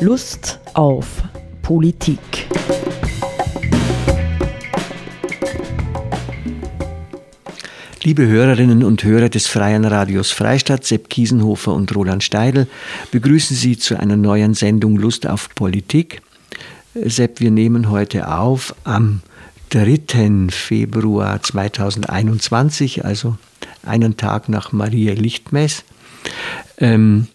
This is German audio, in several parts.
Lust auf Politik. Liebe Hörerinnen und Hörer des Freien Radios Freistadt, Sepp Kiesenhofer und Roland Steidl, begrüßen Sie zu einer neuen Sendung Lust auf Politik. Sepp, wir nehmen heute auf am 3. Februar 2021, also einen Tag nach Maria Lichtmess. Ähm,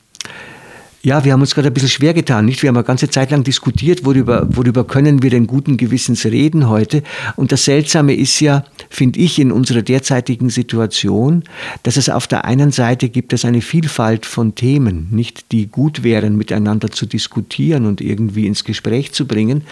ja, wir haben uns gerade ein bisschen schwer getan, nicht? Wir haben eine ganze Zeit lang diskutiert, worüber, worüber können wir denn guten Gewissens reden heute. Und das Seltsame ist ja, finde ich, in unserer derzeitigen Situation, dass es auf der einen Seite gibt es eine Vielfalt von Themen, nicht, die gut wären, miteinander zu diskutieren und irgendwie ins Gespräch zu bringen.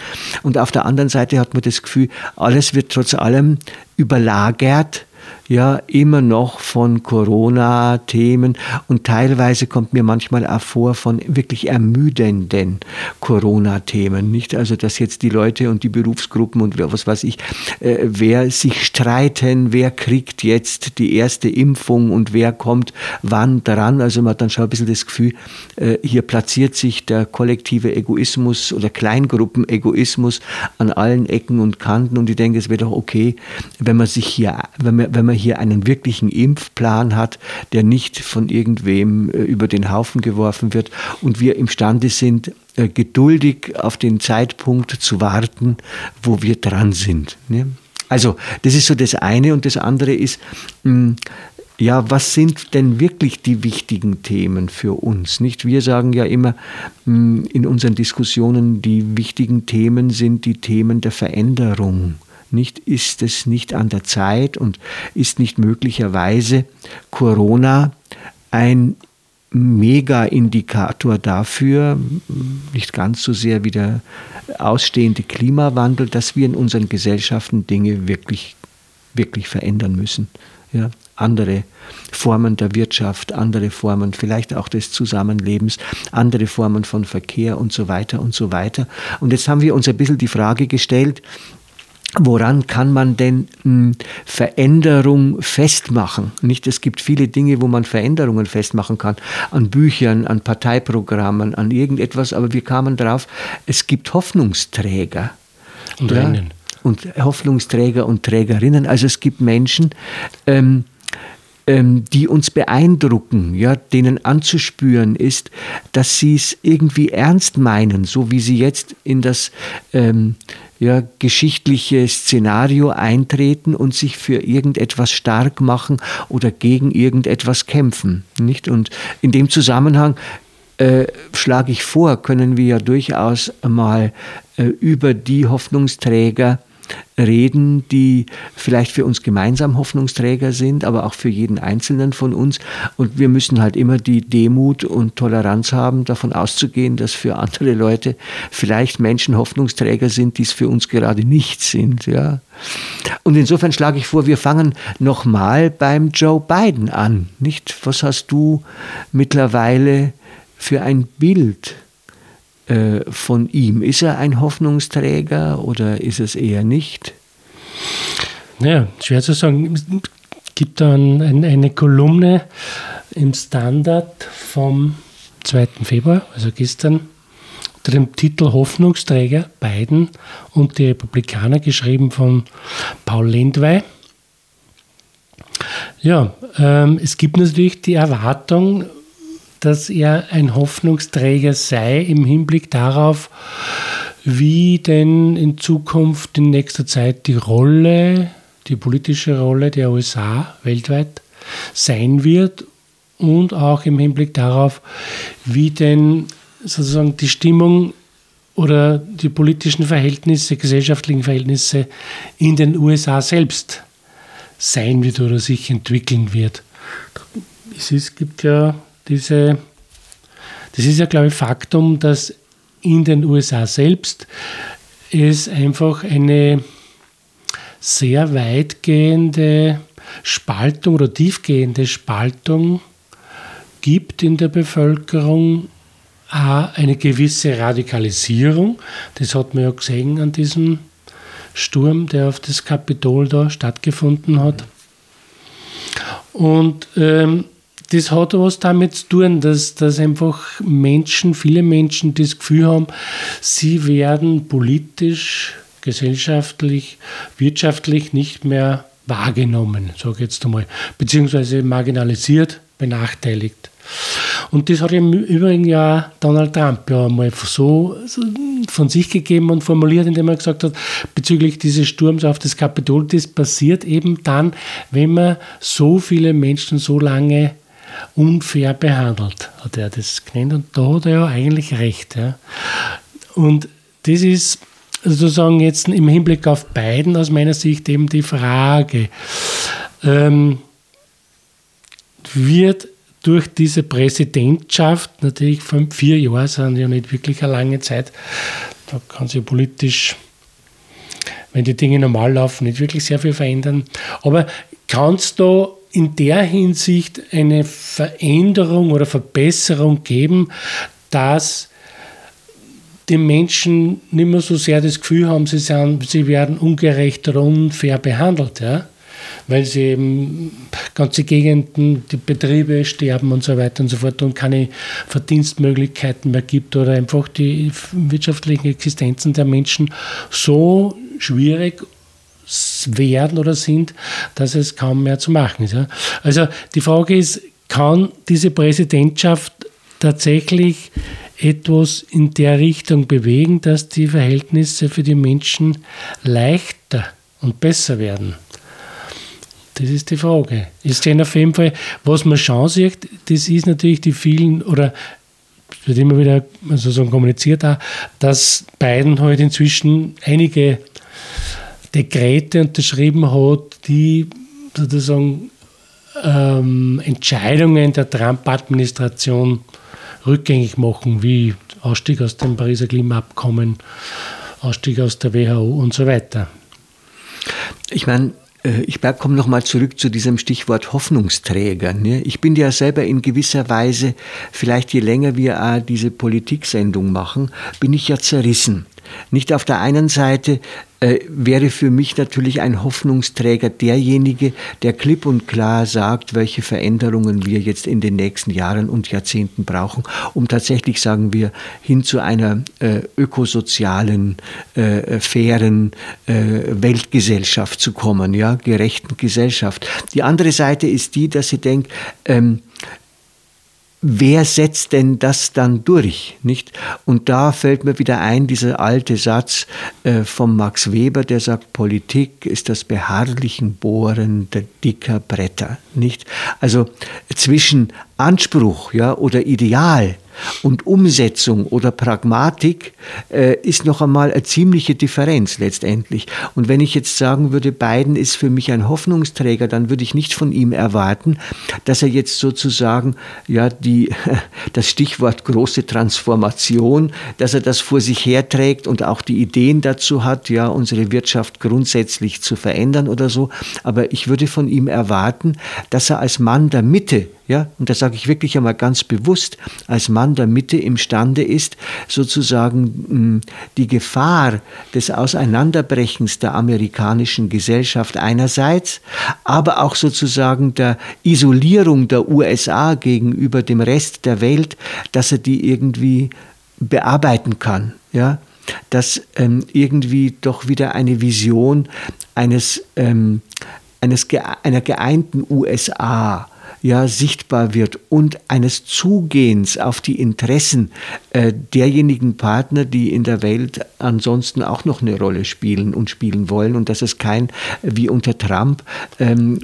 Und auf der anderen Seite hat man das Gefühl, alles wird trotz allem überlagert ja immer noch von Corona-Themen und teilweise kommt mir manchmal auch vor von wirklich ermüdenden Corona-Themen. Nicht also, dass jetzt die Leute und die Berufsgruppen und was weiß ich, äh, wer sich streiten, wer kriegt jetzt die erste Impfung und wer kommt wann dran. Also man hat dann schon ein bisschen das Gefühl, äh, hier platziert sich der kollektive Egoismus oder Kleingruppenegoismus an allen Ecken und Kanten und ich denke, es wäre doch okay, wenn man sich hier, wenn man, wenn man hier einen wirklichen Impfplan hat, der nicht von irgendwem äh, über den Haufen geworfen wird und wir imstande sind, äh, geduldig auf den Zeitpunkt zu warten, wo wir dran sind. Ne? Also das ist so das eine und das andere ist, hm, ja, was sind denn wirklich die wichtigen Themen für uns? Nicht? Wir sagen ja immer hm, in unseren Diskussionen, die wichtigen Themen sind die Themen der Veränderung. Nicht ist es nicht an der Zeit und ist nicht möglicherweise Corona ein Mega-Indikator dafür, nicht ganz so sehr wie der ausstehende Klimawandel, dass wir in unseren Gesellschaften Dinge wirklich, wirklich verändern müssen. Ja, andere Formen der Wirtschaft, andere Formen vielleicht auch des Zusammenlebens, andere Formen von Verkehr und so weiter und so weiter. Und jetzt haben wir uns ein bisschen die Frage gestellt, Woran kann man denn hm, Veränderung festmachen? Nicht, es gibt viele Dinge, wo man Veränderungen festmachen kann. An Büchern, an Parteiprogrammen, an irgendetwas. Aber wir kamen darauf, es gibt Hoffnungsträger. Und ja, Und Hoffnungsträger und Trägerinnen. Also es gibt Menschen, ähm, ähm, die uns beeindrucken, ja, denen anzuspüren ist, dass sie es irgendwie ernst meinen, so wie sie jetzt in das ähm, ja, geschichtliche Szenario eintreten und sich für irgendetwas stark machen oder gegen irgendetwas kämpfen. Nicht? Und in dem Zusammenhang äh, schlage ich vor, können wir ja durchaus mal äh, über die Hoffnungsträger reden, die vielleicht für uns gemeinsam Hoffnungsträger sind, aber auch für jeden Einzelnen von uns. Und wir müssen halt immer die Demut und Toleranz haben, davon auszugehen, dass für andere Leute vielleicht Menschen Hoffnungsträger sind, die es für uns gerade nicht sind. Ja. Und insofern schlage ich vor, wir fangen nochmal beim Joe Biden an. Nicht? Was hast du mittlerweile für ein Bild äh, von ihm. Ist er ein Hoffnungsträger oder ist es eher nicht? Ja, schwer zu sagen. Es gibt dann ein, eine Kolumne im Standard vom 2. Februar, also gestern, unter dem Titel Hoffnungsträger Biden und die Republikaner, geschrieben von Paul Lendwey. Ja, ähm, es gibt natürlich die Erwartung, dass er ein Hoffnungsträger sei im Hinblick darauf, wie denn in Zukunft in nächster Zeit die Rolle, die politische Rolle der USA weltweit sein wird und auch im Hinblick darauf, wie denn sozusagen die Stimmung oder die politischen Verhältnisse, gesellschaftlichen Verhältnisse in den USA selbst sein wird oder sich entwickeln wird. Es gibt ja diese, das ist ja, glaube ich, Faktum, dass in den USA selbst es einfach eine sehr weitgehende Spaltung oder tiefgehende Spaltung gibt in der Bevölkerung. Eine gewisse Radikalisierung, das hat man ja gesehen an diesem Sturm, der auf das Kapitol da stattgefunden hat. Und ähm, das hat was damit zu tun, dass, dass einfach Menschen, viele Menschen das Gefühl haben, sie werden politisch, gesellschaftlich, wirtschaftlich nicht mehr wahrgenommen, sage ich jetzt einmal, beziehungsweise marginalisiert, benachteiligt. Und das hat im Übrigen ja Donald Trump ja mal so von sich gegeben und formuliert, indem er gesagt hat, bezüglich dieses Sturms auf das Kapitol, das passiert eben dann, wenn man so viele Menschen so lange unfair behandelt, hat er das genannt. Und da hat er ja eigentlich recht. Ja. Und das ist sozusagen jetzt im Hinblick auf beiden aus meiner Sicht eben die Frage, ähm, wird durch diese Präsidentschaft, natürlich fünf, vier Jahre sind ja nicht wirklich eine lange Zeit, da kann sich politisch, wenn die Dinge normal laufen, nicht wirklich sehr viel verändern. Aber kann es da in der Hinsicht eine Veränderung oder Verbesserung geben, dass die Menschen nicht mehr so sehr das Gefühl haben, sie, sind, sie werden ungerecht oder unfair behandelt. Ja? weil sie eben ganze Gegenden, die Betriebe sterben und so weiter und so fort und keine Verdienstmöglichkeiten mehr gibt oder einfach die wirtschaftlichen Existenzen der Menschen so schwierig werden oder sind, dass es kaum mehr zu machen ist. Also die Frage ist, kann diese Präsidentschaft tatsächlich etwas in der Richtung bewegen, dass die Verhältnisse für die Menschen leichter und besser werden? Das ist die Frage. Ist denn auf jeden Fall, was man schon sieht, das ist natürlich die vielen, oder es wird immer wieder sozusagen kommuniziert, auch, dass Biden halt inzwischen einige Dekrete unterschrieben hat, die sozusagen ähm, Entscheidungen der Trump-Administration rückgängig machen, wie Ausstieg aus dem Pariser Klimaabkommen, Ausstieg aus der WHO und so weiter. Ich meine, äh, ich komme nochmal zurück zu diesem Stichwort Hoffnungsträger. Ne? Ich bin ja selber in gewisser Weise, vielleicht je länger wir diese Politiksendung machen, bin ich ja zerrissen. Nicht auf der einen Seite äh, wäre für mich natürlich ein Hoffnungsträger derjenige, der klipp und klar sagt, welche Veränderungen wir jetzt in den nächsten Jahren und Jahrzehnten brauchen, um tatsächlich, sagen wir, hin zu einer äh, ökosozialen, äh, fairen äh, Weltgesellschaft zu kommen, ja, gerechten Gesellschaft. Die andere Seite ist die, dass sie denkt, ähm, wer setzt denn das dann durch? Nicht? Und da fällt mir wieder ein, dieser alte Satz äh, von Max Weber, der sagt, Politik ist das beharrlichen Bohren der dicker Bretter. Nicht? Also zwischen Anspruch ja, oder Ideal und Umsetzung oder Pragmatik äh, ist noch einmal eine ziemliche Differenz letztendlich. Und wenn ich jetzt sagen würde, Biden ist für mich ein Hoffnungsträger, dann würde ich nicht von ihm erwarten, dass er jetzt sozusagen ja die das Stichwort große Transformation, dass er das vor sich herträgt und auch die Ideen dazu hat, ja unsere Wirtschaft grundsätzlich zu verändern oder so. Aber ich würde von ihm erwarten, dass er als Mann der Mitte ja, und das sage ich wirklich einmal ganz bewusst, als Mann der Mitte imstande ist, sozusagen hm, die Gefahr des Auseinanderbrechens der amerikanischen Gesellschaft einerseits, aber auch sozusagen der Isolierung der USA gegenüber dem Rest der Welt, dass er die irgendwie bearbeiten kann. Ja, dass ähm, irgendwie doch wieder eine Vision eines, ähm, eines einer geeinten USA ja sichtbar wird und eines Zugehens auf die Interessen äh, derjenigen Partner, die in der Welt ansonsten auch noch eine Rolle spielen und spielen wollen und dass es kein, wie unter Trump, ähm,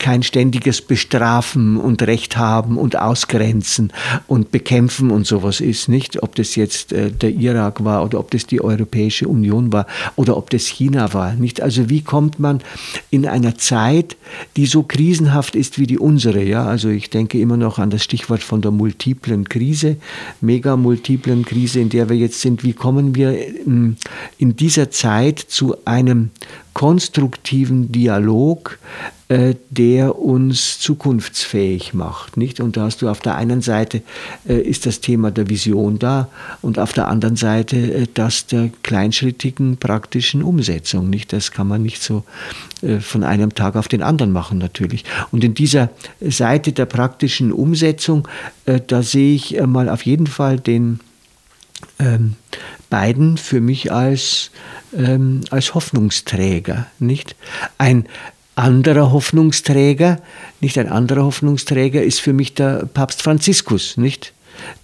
kein ständiges Bestrafen und Recht haben und Ausgrenzen und Bekämpfen und sowas ist, nicht? Ob das jetzt äh, der Irak war oder ob das die Europäische Union war oder ob das China war, nicht? Also wie kommt man in einer Zeit, die so krisenhaft ist wie die unsere, ja? Also ich denke immer noch an das Stichwort von der multiplen Krise, mega multiplen Krise, in der wir jetzt sind. Wie kommen wir in, in dieser Zeit zu einem konstruktiven Dialog, äh, der uns zukunftsfähig macht. Nicht? Und da hast du auf der einen Seite äh, ist das Thema der Vision da und auf der anderen Seite äh, das der kleinschrittigen praktischen Umsetzung. Nicht? Das kann man nicht so von einem Tag auf den anderen machen natürlich. Und in dieser Seite der praktischen Umsetzung, da sehe ich mal auf jeden Fall den ähm, beiden für mich als, ähm, als Hoffnungsträger. Nicht? Ein, anderer Hoffnungsträger, nicht ein anderer Hoffnungsträger ist für mich der Papst Franziskus, nicht?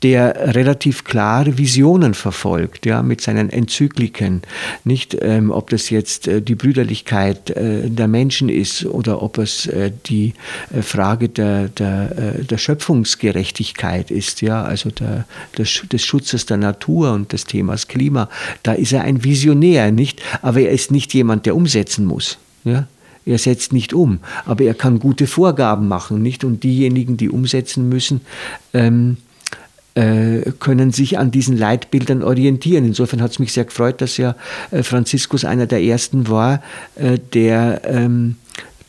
Der relativ klare Visionen verfolgt, ja, mit seinen Enzykliken. Nicht, ähm, ob das jetzt äh, die Brüderlichkeit äh, der Menschen ist oder ob es äh, die äh, Frage der, der, äh, der Schöpfungsgerechtigkeit ist, ja, also der, des, des Schutzes der Natur und des Themas Klima. Da ist er ein Visionär, nicht? Aber er ist nicht jemand, der umsetzen muss. Ja? Er setzt nicht um, aber er kann gute Vorgaben machen, nicht? Und diejenigen, die umsetzen müssen, ähm, äh, können sich an diesen Leitbildern orientieren. Insofern hat es mich sehr gefreut, dass ja äh, Franziskus einer der ersten war, äh, der ähm,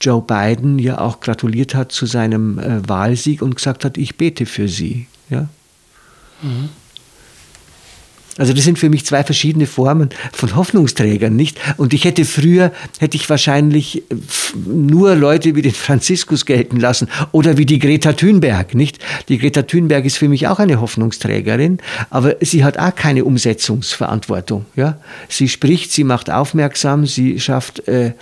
Joe Biden ja auch gratuliert hat zu seinem äh, Wahlsieg und gesagt hat, ich bete für sie. Ja? Mhm. Also das sind für mich zwei verschiedene Formen von Hoffnungsträgern, nicht? Und ich hätte früher, hätte ich wahrscheinlich nur Leute wie den Franziskus gelten lassen oder wie die Greta Thunberg, nicht? Die Greta Thunberg ist für mich auch eine Hoffnungsträgerin, aber sie hat auch keine Umsetzungsverantwortung, ja? Sie spricht, sie macht aufmerksam, sie schafft äh,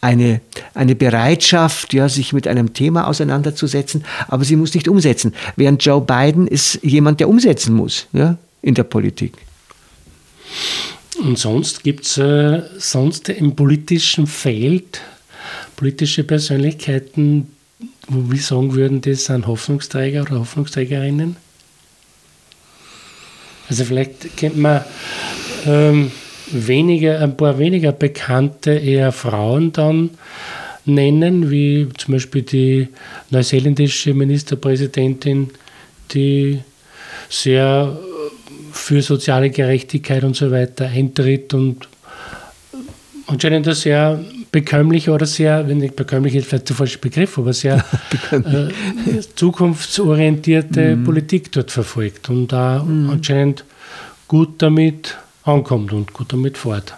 eine, eine Bereitschaft, ja, sich mit einem Thema auseinanderzusetzen, aber sie muss nicht umsetzen. Während Joe Biden ist jemand, der umsetzen muss, ja, in der Politik. Und sonst gibt es äh, sonst im politischen Feld politische Persönlichkeiten, wo wir sagen würden, das sind Hoffnungsträger oder Hoffnungsträgerinnen? Also vielleicht kennt man ähm, weniger, ein paar weniger bekannte eher Frauen dann nennen, wie zum Beispiel die neuseeländische Ministerpräsidentin, die sehr für soziale Gerechtigkeit und so weiter eintritt und anscheinend ein sehr bekömmlich oder sehr, wenn nicht bekömmlich ist vielleicht der falsche Begriff, aber sehr äh, zukunftsorientierte mhm. Politik dort verfolgt und da mhm. anscheinend gut damit ankommt und gut damit fährt.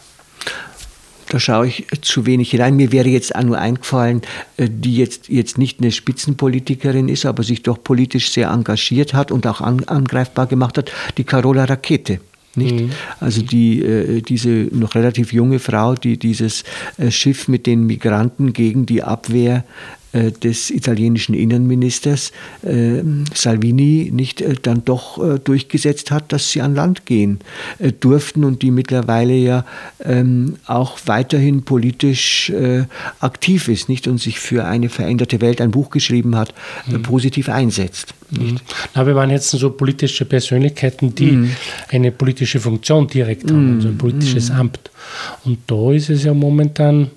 Da schaue ich zu wenig hinein. Mir wäre jetzt auch nur eingefallen, äh, die jetzt, jetzt nicht eine Spitzenpolitikerin ist, aber sich doch politisch sehr engagiert hat und auch an, angreifbar gemacht hat, die Carola Rakete. Nicht? Mhm. Also die, äh, diese noch relativ junge Frau, die dieses äh, Schiff mit den Migranten gegen die Abwehr des italienischen Innenministers äh, Salvini nicht äh, dann doch äh, durchgesetzt hat, dass sie an Land gehen äh, durften und die mittlerweile ja ähm, auch weiterhin politisch äh, aktiv ist nicht und sich für eine veränderte Welt ein Buch geschrieben hat, mhm. positiv einsetzt. Mhm. Na, wir waren jetzt so politische Persönlichkeiten, die mhm. eine politische Funktion direkt haben, also ein politisches mhm. Amt. Und da ist es ja momentan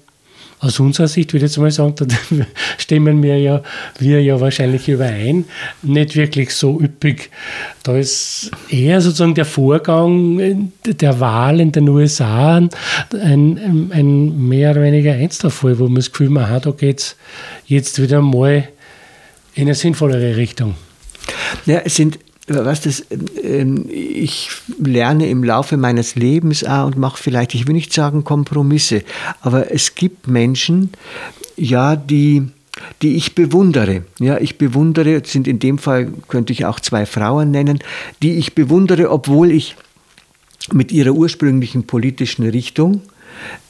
aus unserer Sicht würde ich jetzt mal sagen, da stimmen wir ja, wir ja wahrscheinlich überein, nicht wirklich so üppig. Da ist eher sozusagen der Vorgang der Wahl in den USA ein, ein mehr oder weniger Einzelfall, wo man das Gefühl hat, da geht es jetzt wieder mal in eine sinnvollere Richtung. Ja, es sind was das, ähm, ich lerne im Laufe meines Lebens auch und mache vielleicht, ich will nicht sagen Kompromisse, aber es gibt Menschen, ja, die, die ich bewundere. Ja, ich bewundere, sind in dem Fall könnte ich auch zwei Frauen nennen, die ich bewundere, obwohl ich mit ihrer ursprünglichen politischen Richtung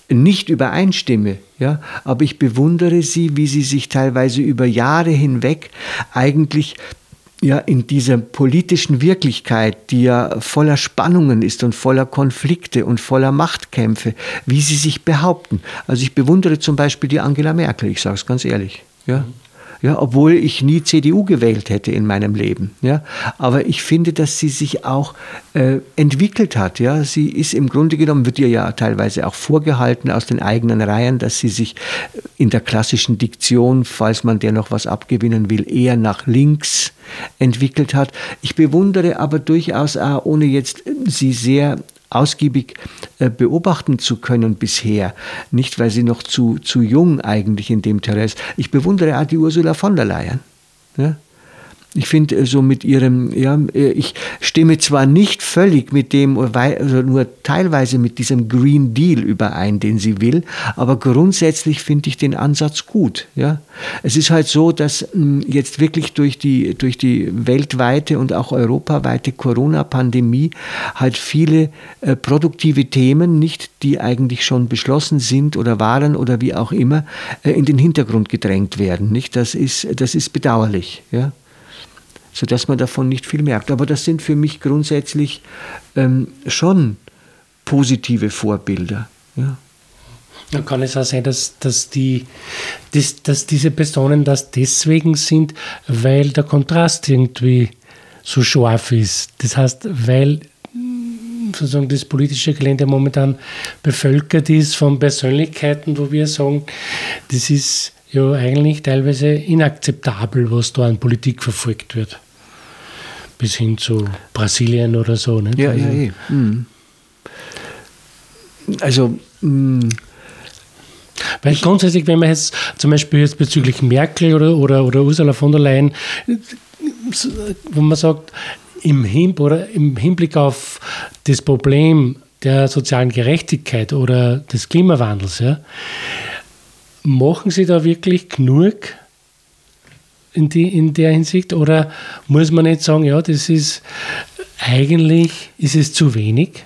nicht übereinstimme, ja, aber ich bewundere sie, wie sie sich teilweise über Jahre hinweg eigentlich ja in dieser politischen Wirklichkeit, die ja voller Spannungen ist und voller Konflikte und voller Machtkämpfe, wie sie sich behaupten. Also ich bewundere zum Beispiel die Angela Merkel, ich sage es ganz ehrlich. Ja ja, obwohl ich nie CDU gewählt hätte in meinem Leben. Ja. Aber ich finde, dass sie sich auch äh, entwickelt hat. Ja. Sie ist im Grunde genommen, wird ihr ja teilweise auch vorgehalten aus den eigenen Reihen, dass sie sich in der klassischen Diktion, falls man der noch was abgewinnen will, eher nach links entwickelt hat. Ich bewundere aber durchaus auch, ohne jetzt sie sehr ausgiebig äh, beobachten zu können bisher. Nicht, weil sie noch zu, zu jung eigentlich in dem Terrain ist. Ich bewundere auch die Ursula von der Leyen. Ja? Ich finde äh, so mit ihrem, ja, äh, ich stimme zwar nicht völlig mit dem, also nur teilweise mit diesem Green Deal überein, den sie will, aber grundsätzlich finde ich den Ansatz gut. Ja. Es ist halt so, dass hm, jetzt wirklich durch die, durch die weltweite und auch europaweite Corona-Pandemie halt viele äh, produktive Themen, nicht die eigentlich schon beschlossen sind oder waren oder wie auch immer, äh, in den Hintergrund gedrängt werden. Nicht? Das, ist, das ist bedauerlich. Ja sodass man davon nicht viel merkt. Aber das sind für mich grundsätzlich ähm, schon positive Vorbilder. Ja. Dann kann es auch sein, dass, dass, die, dass, dass diese Personen das deswegen sind, weil der Kontrast irgendwie so scharf ist. Das heißt, weil sozusagen das politische Gelände momentan bevölkert ist von Persönlichkeiten, wo wir sagen, das ist ja eigentlich teilweise inakzeptabel, was da an Politik verfolgt wird. Bis hin zu Brasilien oder so. Nicht? Ja, also, ja, ja. Mhm. Also, mh. Weil grundsätzlich, wenn man jetzt zum Beispiel jetzt bezüglich Merkel oder, oder, oder Ursula von der Leyen, wo man sagt, im, Hin oder im Hinblick auf das Problem der sozialen Gerechtigkeit oder des Klimawandels, ja, Machen Sie da wirklich genug in, die, in der Hinsicht oder muss man nicht sagen, ja, das ist eigentlich ist es zu wenig?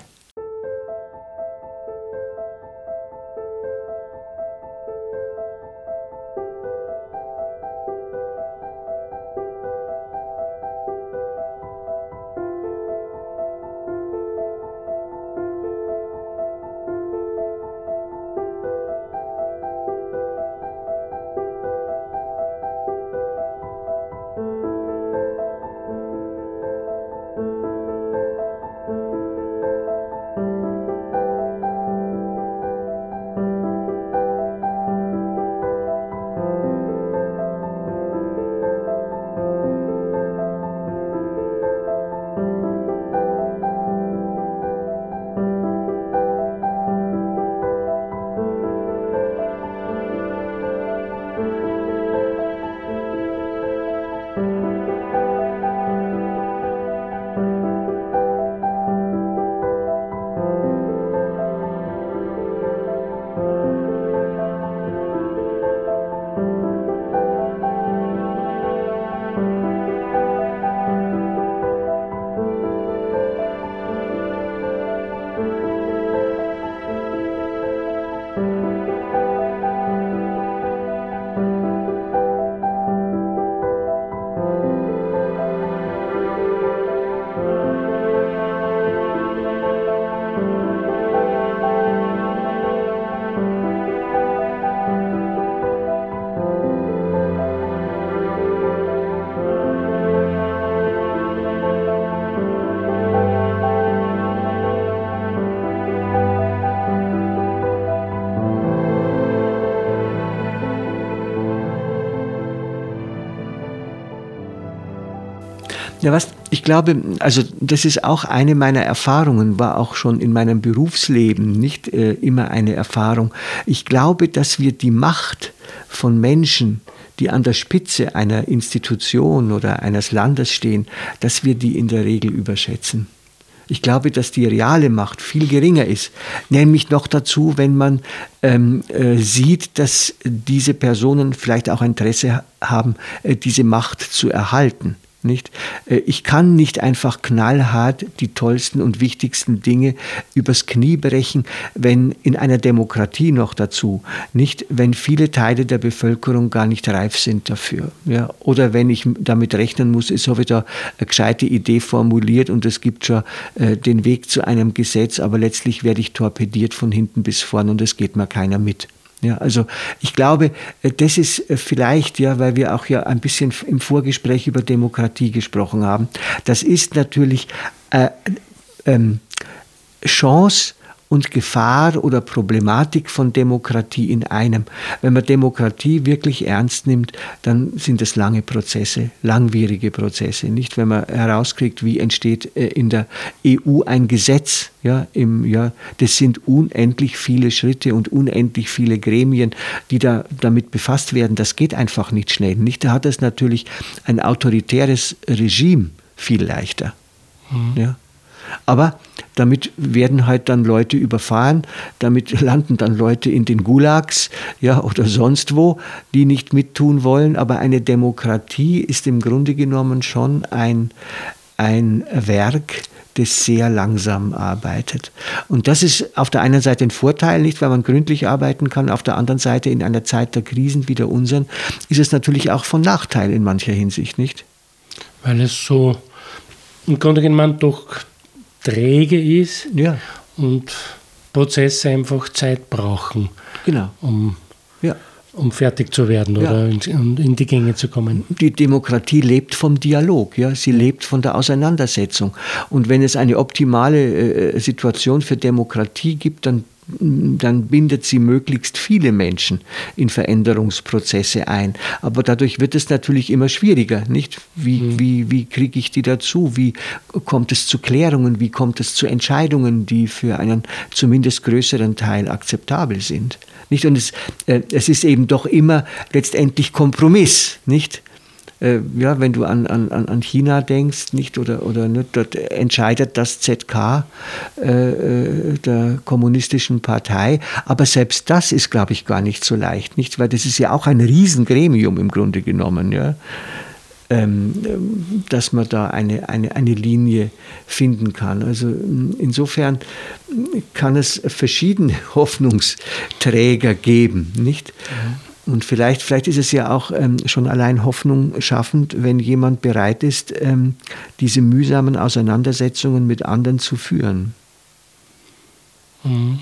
Ja, was, ich glaube, also das ist auch eine meiner Erfahrungen, war auch schon in meinem Berufsleben nicht äh, immer eine Erfahrung. Ich glaube, dass wir die Macht von Menschen, die an der Spitze einer Institution oder eines Landes stehen, dass wir die in der Regel überschätzen. Ich glaube, dass die reale Macht viel geringer ist. Nämlich noch dazu, wenn man ähm, äh, sieht, dass diese Personen vielleicht auch Interesse haben, äh, diese Macht zu erhalten. Nicht? Äh, ich kann nicht einfach knallhart die tollsten und wichtigsten Dinge übers Knie brechen, wenn in einer Demokratie noch dazu, nicht wenn viele Teile der Bevölkerung gar nicht reif sind dafür. Ja? Oder wenn ich damit rechnen muss, ist so wieder eine gescheite Idee formuliert und es gibt schon äh, den Weg zu einem Gesetz, aber letztlich werde ich torpediert von hinten bis vorn und es geht mir keiner mit. Ja, also ich glaube, äh, das ist äh, vielleicht, ja, weil wir auch ja ein bisschen im Vorgespräch über Demokratie gesprochen haben, das ist natürlich äh, ähm, Chance und Gefahr oder Problematik von Demokratie in einem. Wenn man Demokratie wirklich ernst nimmt, dann sind es lange Prozesse, langwierige Prozesse. Nicht, wenn man herauskriegt, wie entsteht äh, in der EU ein Gesetz, ja, im, ja, das sind unendlich viele Schritte und unendlich viele Gremien, die da damit befasst werden. Das geht einfach nicht schnell. Nicht, da hat es natürlich ein autoritäres Regime viel leichter. Mhm. Ja. Aber damit werden halt dann Leute überfahren, damit landen dann Leute in den Gulags ja, oder sonst wo, die nicht mittun wollen. Aber eine Demokratie ist im Grunde genommen schon ein, ein Werk, das sehr langsam arbeitet. Und das ist auf der einen Seite ein Vorteil, nicht, weil man gründlich arbeiten kann, auf der anderen Seite in einer Zeit der Krisen wie der unseren ist es natürlich auch von Nachteil in mancher Hinsicht, nicht? Weil es so im Grunde genommen doch träge ist ja. und Prozesse einfach Zeit brauchen, genau. um, ja. um fertig zu werden ja. oder in, in, die Gänge zu kommen. Die Demokratie lebt vom Dialog, ja? sie lebt von der Auseinandersetzung. Und wenn es eine optimale äh, Situation für Demokratie gibt, dann dann bindet sie möglichst viele Menschen in Veränderungsprozesse ein. Aber dadurch wird es natürlich immer schwieriger, nicht? Wie, mhm. wie, wie kriege ich die dazu? Wie kommt es zu Klärungen? Wie kommt es zu Entscheidungen, die für einen zumindest größeren Teil akzeptabel sind? Nicht? Und es, äh, es ist eben doch immer letztendlich Kompromiss, nicht? Äh, ja, wenn du an, an, an China denkst, nicht, oder, oder nicht, dort entscheidet das ZK äh, äh, der kommunistischen Partei. Aber selbst das ist, glaube ich, gar nicht so leicht, nicht? Weil das ist ja auch ein Riesengremium im Grunde genommen, ja. Ähm, dass man da eine, eine, eine Linie finden kann. Also insofern kann es verschiedene Hoffnungsträger geben, nicht? Mhm. Und vielleicht, vielleicht ist es ja auch ähm, schon allein Hoffnung schaffend, wenn jemand bereit ist, ähm, diese mühsamen Auseinandersetzungen mit anderen zu führen. Mhm.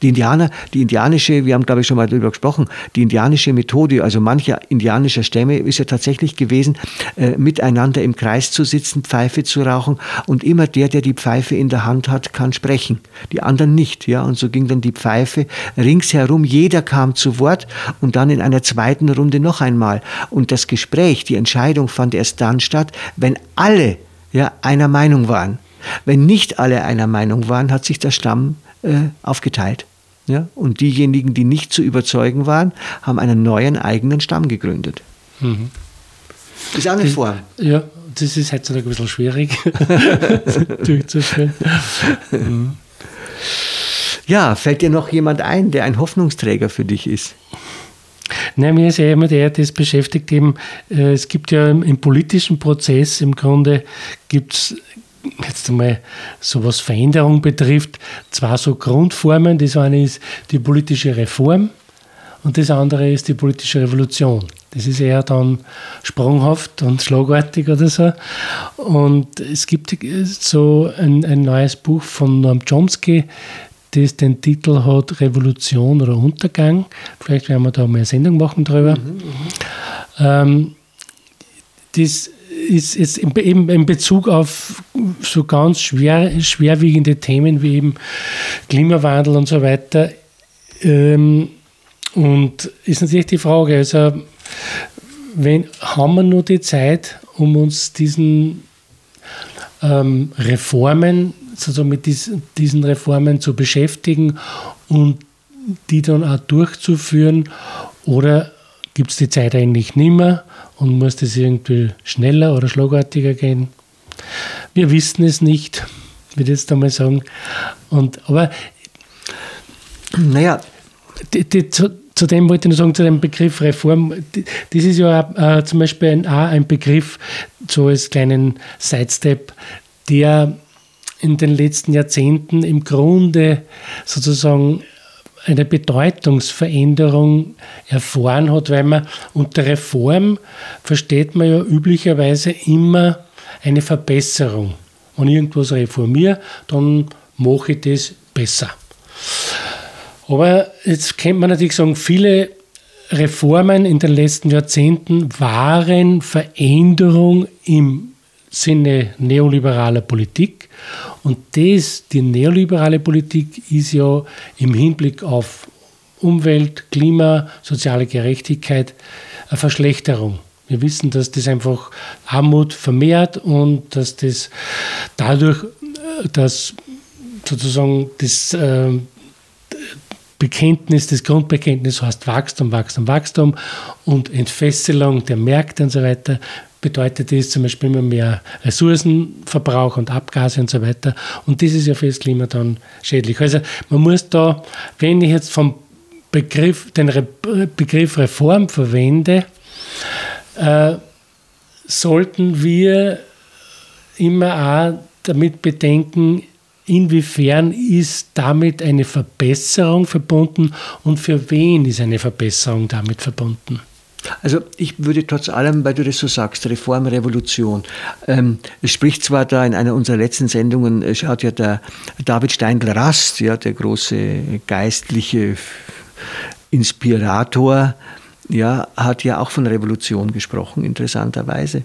Die Indianer, die indianische, wir haben glaube ich schon mal darüber gesprochen, die indianische Methode, also mancher indianischer Stämme, ist ja tatsächlich gewesen, äh, miteinander im Kreis zu sitzen, Pfeife zu rauchen und immer der, der die Pfeife in der Hand hat, kann sprechen. Die anderen nicht, ja. Und so ging dann die Pfeife ringsherum, jeder kam zu Wort und dann in einer zweiten Runde noch einmal. Und das Gespräch, die Entscheidung fand erst dann statt, wenn alle ja, einer Meinung waren. Wenn nicht alle einer Meinung waren, hat sich der Stamm äh, aufgeteilt. Ja? Und diejenigen, die nicht zu überzeugen waren, haben einen neuen eigenen Stamm gegründet. Mhm. Ist auch eine das, Form. Ja, das ist heutzutage ein bisschen schwierig durchzuführen. Mhm. Ja, fällt dir noch jemand ein, der ein Hoffnungsträger für dich ist? Nein, mir ist ja immer der, das beschäftigt eben, äh, es gibt ja im, im politischen Prozess im Grunde gibt es jetzt einmal so was Veränderung betrifft, zwei so Grundformen. Das eine ist die politische Reform und das andere ist die politische Revolution. Das ist eher dann sprunghaft und schlagartig oder so. Und es gibt so ein, ein neues Buch von Noam Chomsky, das den Titel hat Revolution oder Untergang. Vielleicht werden wir da mal eine Sendung machen drüber. Mhm, mhm. ähm, das ist jetzt eben in Bezug auf so ganz schwer, schwerwiegende Themen wie eben Klimawandel und so weiter. Ähm, und ist natürlich die Frage, also wenn, haben wir nur die Zeit, um uns diesen ähm, Reformen, also mit diesen, diesen Reformen zu beschäftigen und die dann auch durchzuführen oder gibt es die Zeit eigentlich nicht mehr und muss das irgendwie schneller oder schlagartiger gehen? Wir wissen es nicht, würde ich jetzt einmal sagen. Und, aber naja, die, die, zu, zu, dem wollte ich nur sagen, zu dem Begriff Reform, die, das ist ja äh, zum Beispiel ein, auch ein Begriff, so als kleinen Sidestep, der in den letzten Jahrzehnten im Grunde sozusagen eine Bedeutungsveränderung erfahren hat, weil man unter Reform versteht man ja üblicherweise immer eine Verbesserung. Wenn ich irgendwas reformiere, dann mache ich das besser. Aber jetzt könnte man natürlich sagen, viele Reformen in den letzten Jahrzehnten waren Veränderung im Sinne neoliberaler Politik Und das, die neoliberale Politik ist ja im Hinblick auf Umwelt, Klima, soziale Gerechtigkeit eine Verschlechterung. Wir wissen, dass das einfach Armut vermehrt und dass das dadurch, äh, dass sozusagen das äh, Bekenntnis, das Grundbekenntnis heißt Wachstum, Wachstum, Wachstum und Entfesselung der Märkte und so weiter bedeutet das zum Beispiel immer mehr Ressourcenverbrauch und Abgase und so weiter. Und das ist ja für das Klima dann schädlich. Also man muss da, wenn ich jetzt vom Begriff, den Re Begriff Reform verwende, äh, sollten wir immer auch damit bedenken, inwiefern ist damit eine Verbesserung verbunden und für wen ist eine Verbesserung damit verbunden? Also ich würde trotz allem, weil du das so sagst, Reform, Revolution. Ähm, es spricht zwar da in einer unserer letzten Sendungen, äh, schaut ja der David Steindl-Rast, ja, der große geistliche Inspirator, ja, hat ja auch von Revolution gesprochen, interessanterweise.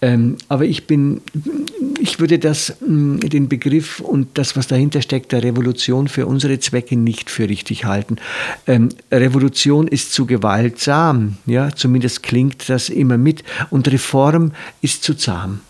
Ähm, aber ich bin, ich würde das, mm, den Begriff und das, was dahinter steckt, der Revolution für unsere Zwecke nicht für richtig halten. Ähm, Revolution ist zu gewaltsam, ja, zumindest klingt das immer mit, und Reform ist zu zahm.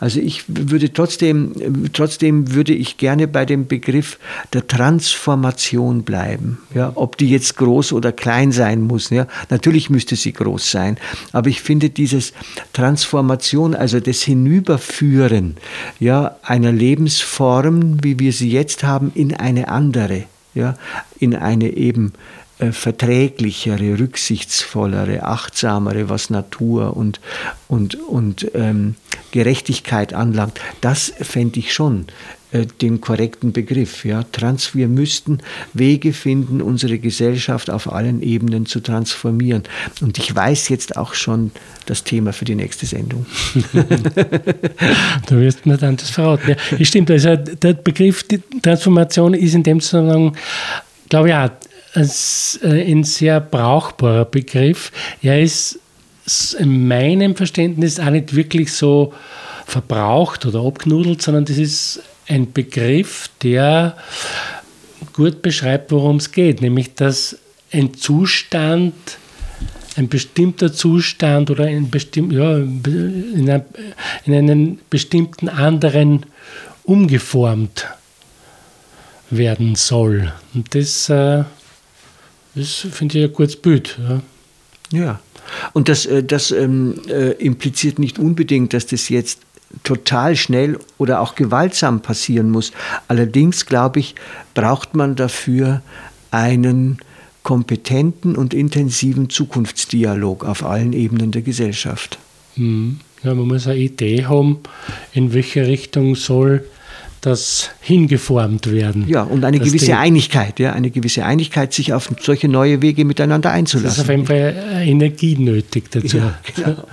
Also ich würde trotzdem, trotzdem würde ich gerne bei dem Begriff der Transformation bleiben. Ja, ob die jetzt groß oder klein sein muss. Ja, natürlich müsste sie groß sein. Aber ich finde dieses Transformation, also das Hinüberführen ja, einer Lebensform, wie wir sie jetzt haben, in eine andere. Ja, in eine eben verträglichere, rücksichtsvollere, achtsamere, was Natur und, und, und ähm, Gerechtigkeit anlangt, das fände ich schon äh, den korrekten Begriff. Ja. Trans, wir müssten Wege finden, unsere Gesellschaft auf allen Ebenen zu transformieren. Und ich weiß jetzt auch schon das Thema für die nächste Sendung. du wirst mir dann das verraten. Ja, stimmt, also der Begriff Transformation ist in dem Zusammenhang, glaube ich, auch äh, ein sehr brauchbarer Begriff. Er ist in meinem Verständnis auch nicht wirklich so verbraucht oder abgenudelt, sondern das ist ein Begriff, der gut beschreibt, worum es geht, nämlich dass ein Zustand, ein bestimmter Zustand oder ein bestimm, ja, in, einer, in einen bestimmten anderen umgeformt werden soll. Und das äh, das finde ich ein gutes Bild. Ja. ja. Und das, äh, das ähm, äh, impliziert nicht unbedingt, dass das jetzt total schnell oder auch gewaltsam passieren muss. Allerdings, glaube ich, braucht man dafür einen kompetenten und intensiven Zukunftsdialog auf allen Ebenen der Gesellschaft. Mhm. Ja, man muss eine Idee haben, in welche Richtung soll das hingeformt werden. Ja, und eine gewisse Ding. Einigkeit, ja, eine gewisse Einigkeit, sich auf solche neue Wege miteinander einzulassen. Das ist auf jeden Fall Energie nötig dazu. Ja, genau.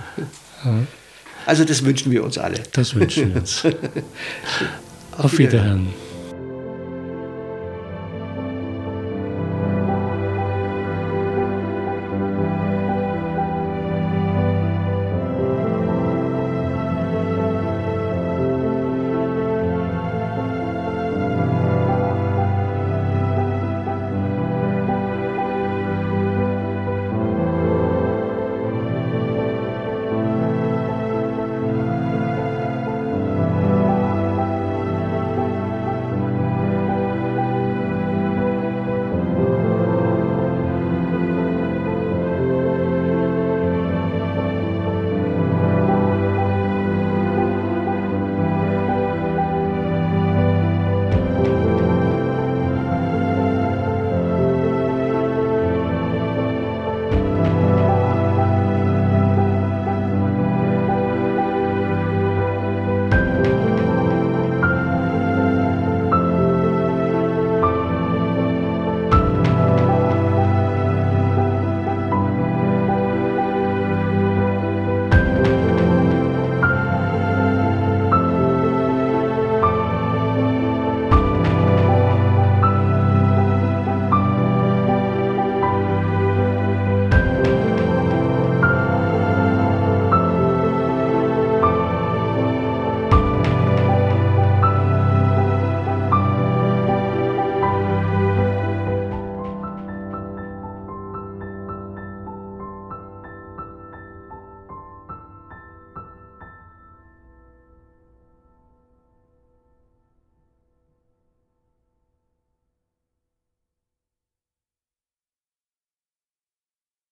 Also das wünschen wir uns alle. Das wünschen wir uns. auf Wiederhören.